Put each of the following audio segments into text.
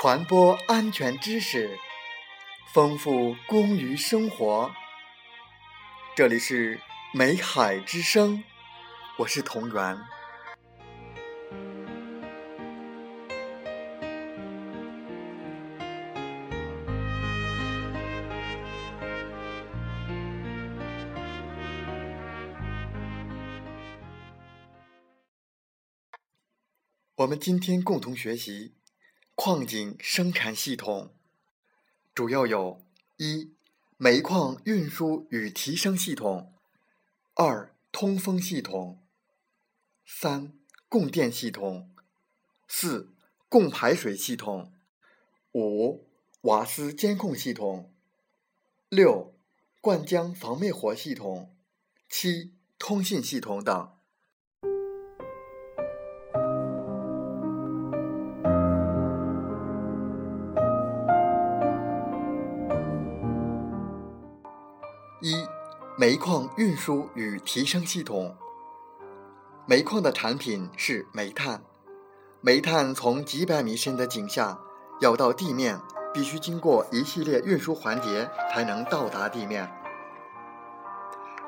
传播安全知识，丰富工于生活。这里是美海之声，我是同源。我们今天共同学习。矿井生产系统。主要有：一、煤矿运输与提升系统；二、通风系统；三、供电系统；四、供排水系统；五、瓦斯监控系统；六、灌浆防灭火系统；七、通信系统等。一、煤矿运输与提升系统。煤矿的产品是煤炭，煤炭从几百米深的井下要到地面，必须经过一系列运输环节才能到达地面。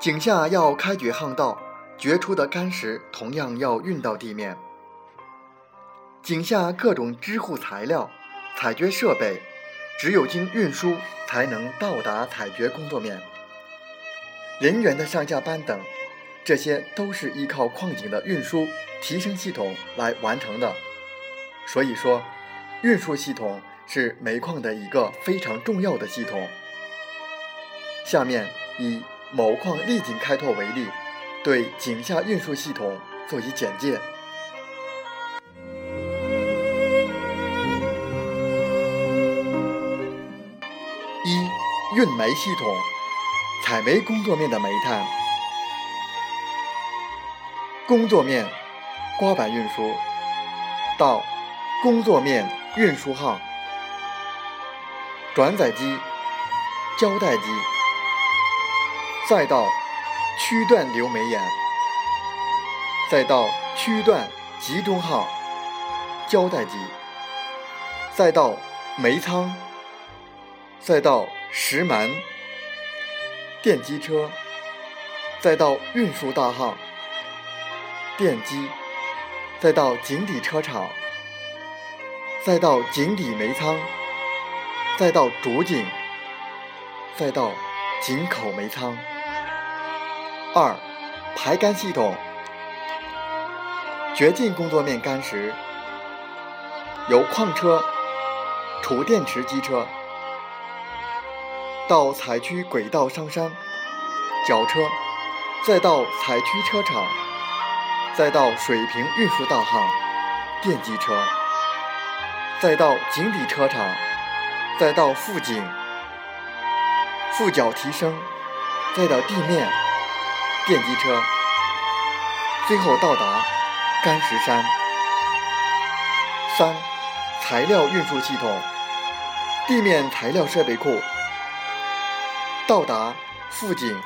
井下要开掘巷道，掘出的干石同样要运到地面。井下各种支护材料、采掘设备，只有经运输才能到达采掘工作面。人员的上下班等，这些都是依靠矿井的运输提升系统来完成的。所以说，运输系统是煤矿的一个非常重要的系统。下面以某矿丽井开拓为例，对井下运输系统做一简介。一、运煤系统。采煤工作面的煤炭，工作面刮板运输。到工作面运输号，转载机、胶带机，再到区段流煤眼，再到区段集中号，胶带机，再到煤仓，再到石门。电机车，再到运输大号；电机，再到井底车场；再到井底煤仓；再到主井；再到井口煤仓。二、排干系统，掘进工作面干石，由矿车、储电池机车。到采区轨道上山，绞车，再到采区车场，再到水平运输大巷，电机车，再到井底车场，再到副井，副角提升，再到地面，电机车，最后到达干石山。三、材料运输系统，地面材料设备库。到达副井，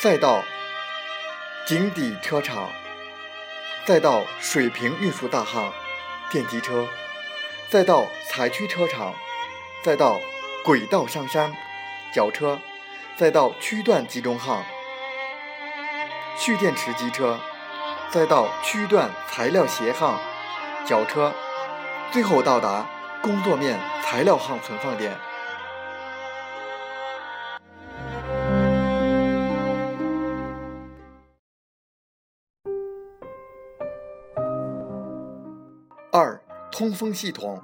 再到井底车场，再到水平运输大巷，电机车，再到采区车场，再到轨道上山，绞车，再到区段集中号，蓄电池机车，再到区段材料协号，绞车，最后到达工作面材料号存放点。通风系统。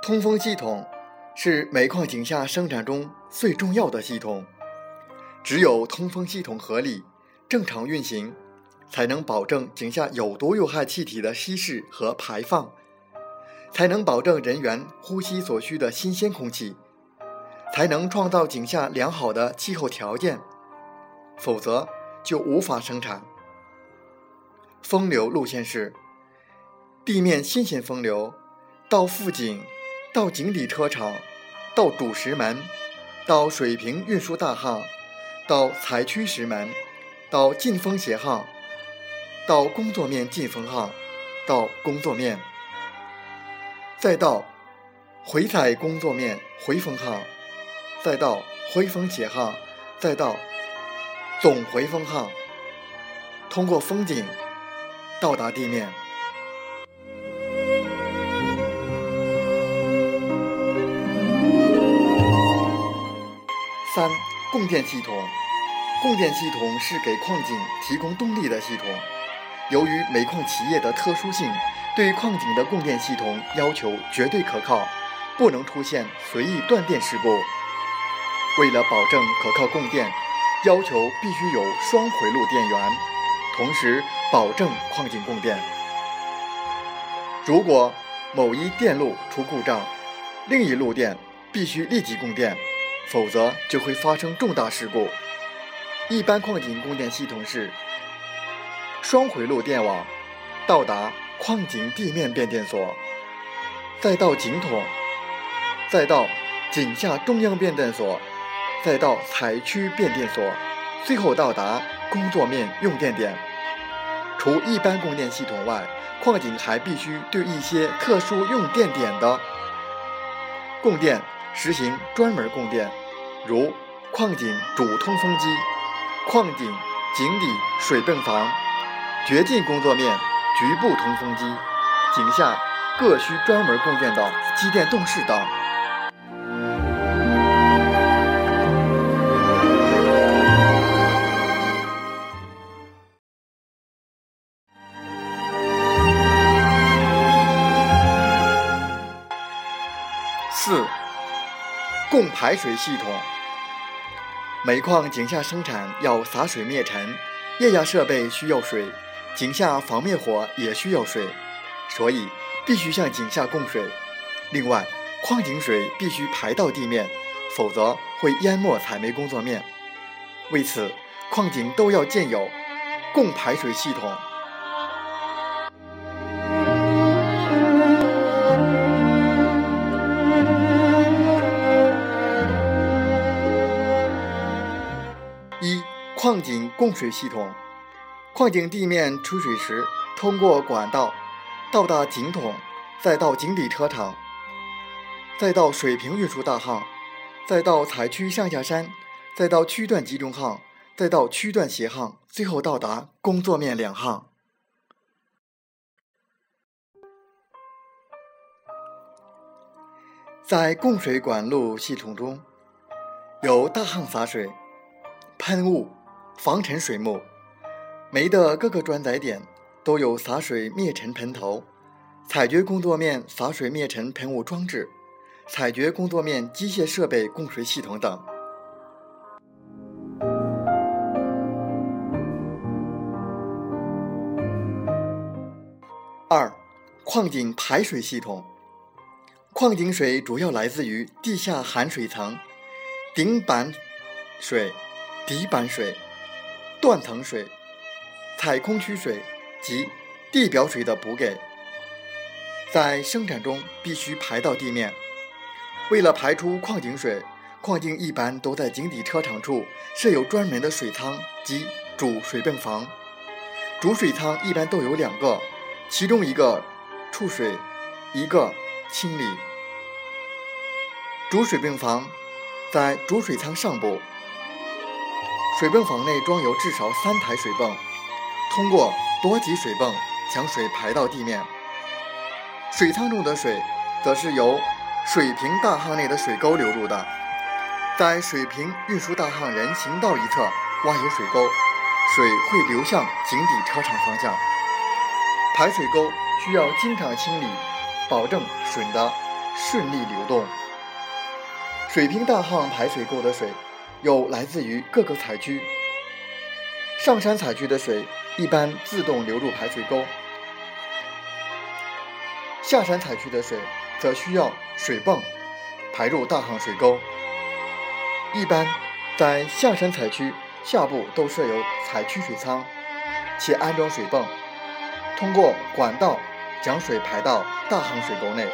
通风系统是煤矿井下生产中最重要的系统。只有通风系统合理、正常运行，才能保证井下有毒有害气体的稀释和排放，才能保证人员呼吸所需的新鲜空气，才能创造井下良好的气候条件。否则就无法生产。风流路线是。地面新鲜风流，到副井，到井底车场，到主石门，到水平运输大巷，到采区石门，到进风斜巷，到工作面进风巷，到工作面。再到回采工作面回风巷，再到回风斜巷，再到总回风巷，通过风景到达地面。三、供电系统。供电系统是给矿井提供动力的系统。由于煤矿企业的特殊性，对矿井的供电系统要求绝对可靠，不能出现随意断电事故。为了保证可靠供电，要求必须有双回路电源，同时保证矿井供电。如果某一电路出故障，另一路电必须立即供电。否则就会发生重大事故。一般矿井供电系统是双回路电网，到达矿井地面变电所，再到井筒，再到井下中央变电所，再到采区变电所，最后到达工作面用电点。除一般供电系统外，矿井还必须对一些特殊用电点的供电。实行专门供电，如矿井主通风机、矿井井底水泵房、掘进工作面局部通风机、井下各需专门供电的机电动室等。四。供排水系统，煤矿井下生产要洒水灭尘，液压设备需要水，井下防灭火也需要水，所以必须向井下供水。另外，矿井水必须排到地面，否则会淹没采煤工作面。为此，矿井都要建有供排水系统。矿井供水系统：矿井地面出水时，通过管道到达井筒，再到井底车场，再到水平运输大巷，再到采区上下山，再到区段集中巷，再到区段斜巷，最后到达工作面两巷。在供水管路系统中，有大巷洒水、喷雾。防尘水幕，煤的各个转载点都有洒水灭尘喷头，采掘工作面洒水灭尘喷雾装置，采掘工作面机械设备供水系统等。二、矿井排水系统。矿井水主要来自于地下含水层、顶板水、底板水。断层水、采空区水及地表水的补给，在生产中必须排到地面。为了排出矿井水，矿井一般都在井底车场处设有专门的水仓及主水泵房。主水仓一般都有两个，其中一个储水，一个清理。主水泵房在主水仓上部。水泵房内装有至少三台水泵，通过多级水泵将水排到地面。水仓中的水，则是由水平大巷内的水沟流入的。在水平运输大巷人行道一侧挖有水沟，水会流向井底车场方向。排水沟需要经常清理，保证水的顺利流动。水平大巷排水沟的水。有来自于各个采区，上山采区的水一般自动流入排水沟，下山采区的水则需要水泵排入大行水沟。一般在下山采区下部都设有采区水仓，且安装水泵，通过管道将水排到大行水沟内。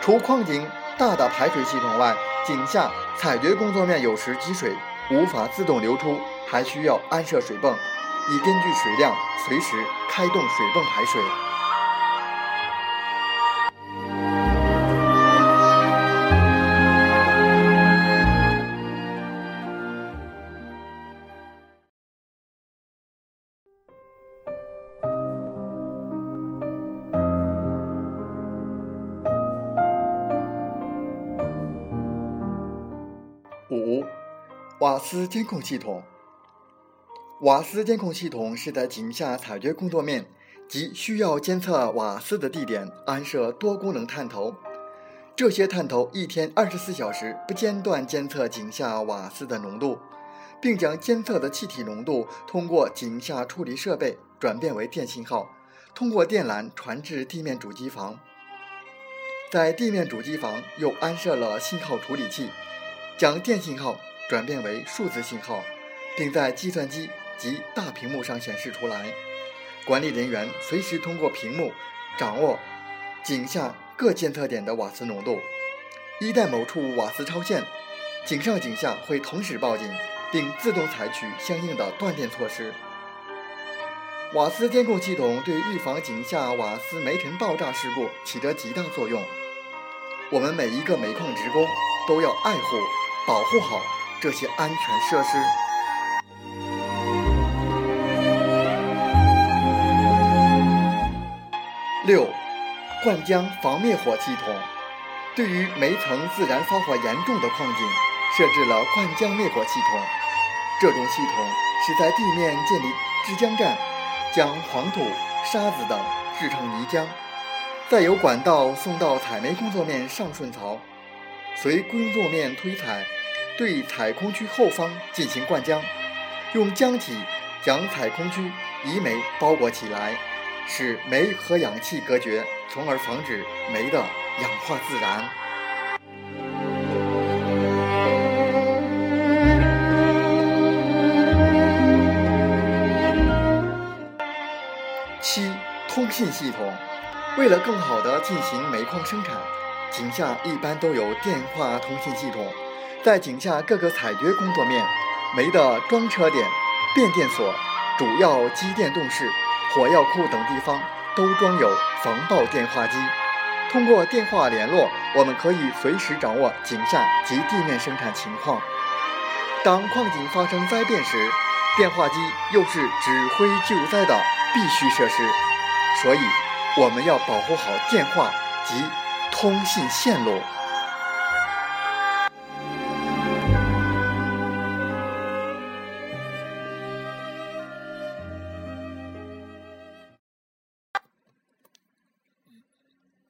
除矿井大的排水系统外，井下采掘工作面有时积水无法自动流出，还需要安设水泵，以根据水量随时开动水泵排水。瓦斯监控系统。瓦斯监控系统是在井下采掘工作面及需要监测瓦斯的地点安设多功能探头，这些探头一天二十四小时不间断监测井下瓦斯的浓度，并将监测的气体浓度通过井下处理设备转变为电信号，通过电缆传至地面主机房。在地面主机房又安设了信号处理器，将电信号。转变为数字信号，并在计算机及大屏幕上显示出来。管理人员随时通过屏幕掌握井下各监测点的瓦斯浓度。一旦某处瓦斯超限，井上井下会同时报警，并自动采取相应的断电措施。瓦斯监控系统对预防井下瓦斯煤尘爆炸事故起着极大作用。我们每一个煤矿职工都要爱护、保护好。这些安全设施。六，灌浆防灭火系统，对于煤层自然发火严重的矿井，设置了灌浆灭火系统。这种系统是在地面建立制浆站，将黄土、沙子等制成泥浆，再由管道送到采煤工作面上顺槽，随工作面推采。对采空区后方进行灌浆，用浆体将采空区移煤包裹起来，使煤和氧气隔绝，从而防止煤的氧化自燃。七、通信系统，为了更好地进行煤矿生产，井下一般都有电话通信系统。在井下各个采掘工作面、煤的装车点、变电所、主要机电动室、火药库等地方都装有防爆电话机。通过电话联络，我们可以随时掌握井下及地面生产情况。当矿井发生灾变时，电话机又是指挥救灾的必须设施，所以我们要保护好电话及通信线路。